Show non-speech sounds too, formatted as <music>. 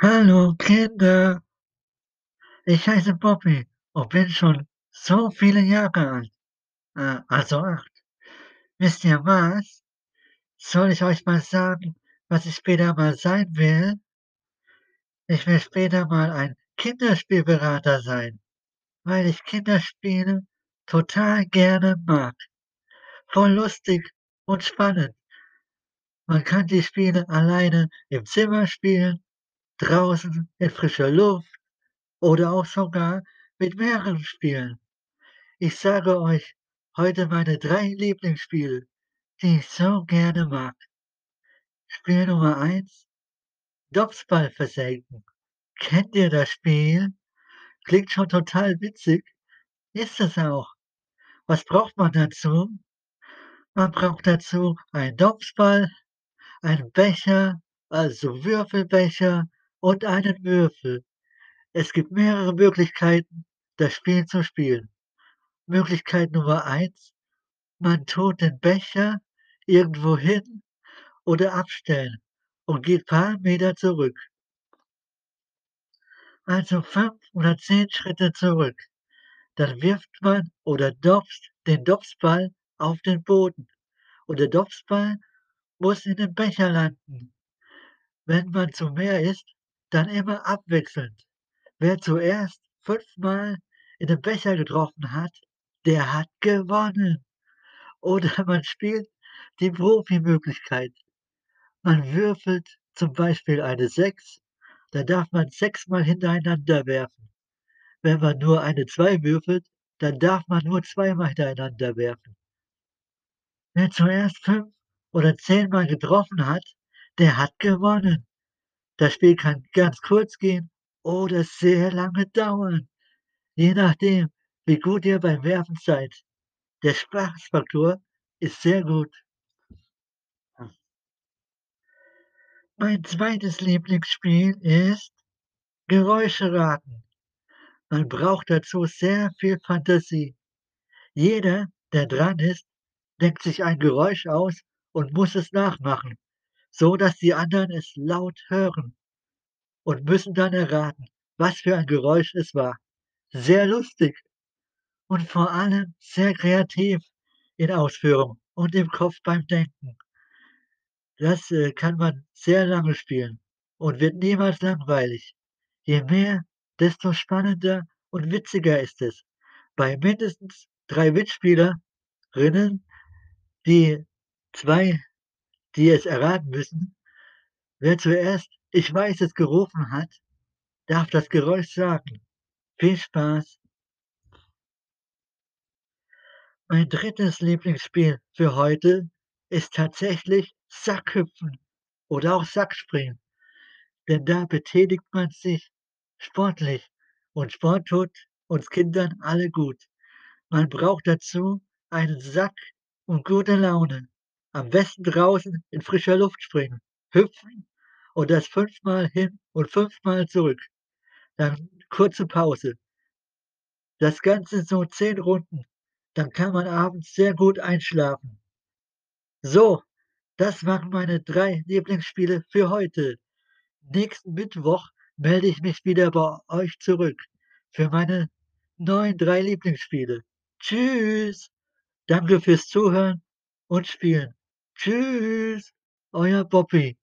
Hallo Kinder, ich heiße Bobby und bin schon so viele Jahre alt. Äh, also acht. Wisst ihr was? Soll ich euch mal sagen, was ich später mal sein will? Ich will später mal ein Kinderspielberater sein, weil ich Kinderspiele total gerne mag. Voll lustig und spannend. Man kann die Spiele alleine im Zimmer spielen, draußen in frischer Luft oder auch sogar mit mehreren spielen. Ich sage euch heute meine drei Lieblingsspiele, die ich so gerne mag. Spiel Nummer eins: Dopsball versenken. Kennt ihr das Spiel? Klingt schon total witzig. Ist es auch. Was braucht man dazu? Man braucht dazu einen Dopsball, einen Becher, also Würfelbecher und einen Würfel. Es gibt mehrere Möglichkeiten, das Spiel zu spielen. Möglichkeit Nummer eins: Man tut den Becher irgendwo hin oder abstellen und geht paar Meter zurück. Also fünf oder zehn Schritte zurück. Dann wirft man oder dopst den Dopsball auf den Boden und der Dopsball muss in dem Becher landen. Wenn man zu mehr ist, dann immer abwechselnd. Wer zuerst fünfmal in den Becher getroffen hat, der hat gewonnen. Oder <laughs> man spielt die Profi-Möglichkeit. Man würfelt zum Beispiel eine 6, dann darf man sechsmal hintereinander werfen. Wenn man nur eine 2 würfelt, dann darf man nur zweimal hintereinander werfen. Wer zuerst fünf oder zehnmal getroffen hat, der hat gewonnen. Das Spiel kann ganz kurz gehen oder sehr lange dauern, je nachdem, wie gut ihr beim Werfen seid. Der Spaßfaktor ist sehr gut. Mein zweites Lieblingsspiel ist Geräusche raten. Man braucht dazu sehr viel Fantasie. Jeder, der dran ist, denkt sich ein Geräusch aus und muss es nachmachen, so dass die anderen es laut hören und müssen dann erraten, was für ein Geräusch es war. Sehr lustig und vor allem sehr kreativ in Ausführung und im Kopf beim Denken. Das, äh, kann man sehr lange spielen und wird niemals langweilig. Je mehr, desto spannender und witziger ist es. Bei mindestens 3 Mitspielerinnen, die 2, die es erraten müssen, wer zuerst „Ich weiß es“ gerufen hat, darf das Geräusch sagen. Viel Spaß. Mein drittes Lieblingsspiel für heute ist tatsächlich Sackhüpfen oder auch Sackspringen, denn da betätigt man sich sportlich und Sport tut uns Kindern alle gut. Man braucht dazu einen Sack und gute Laune. Am besten draußen in frischer Luft springen, hüpfen und das fünfmal hin und fünfmal zurück. Dann kurze Pause. Das Ganze so 10 Runden, dann kann man abends sehr gut einschlafen. So, das waren meine 3 Lieblingsspiele für heute. Nächsten Mittwoch melde ich mich wieder bei euch zurück für meine neuen 3 Lieblingsspiele. Tschüss. Danke fürs Zuhören und Spielen. Tschüss, euer Bobby.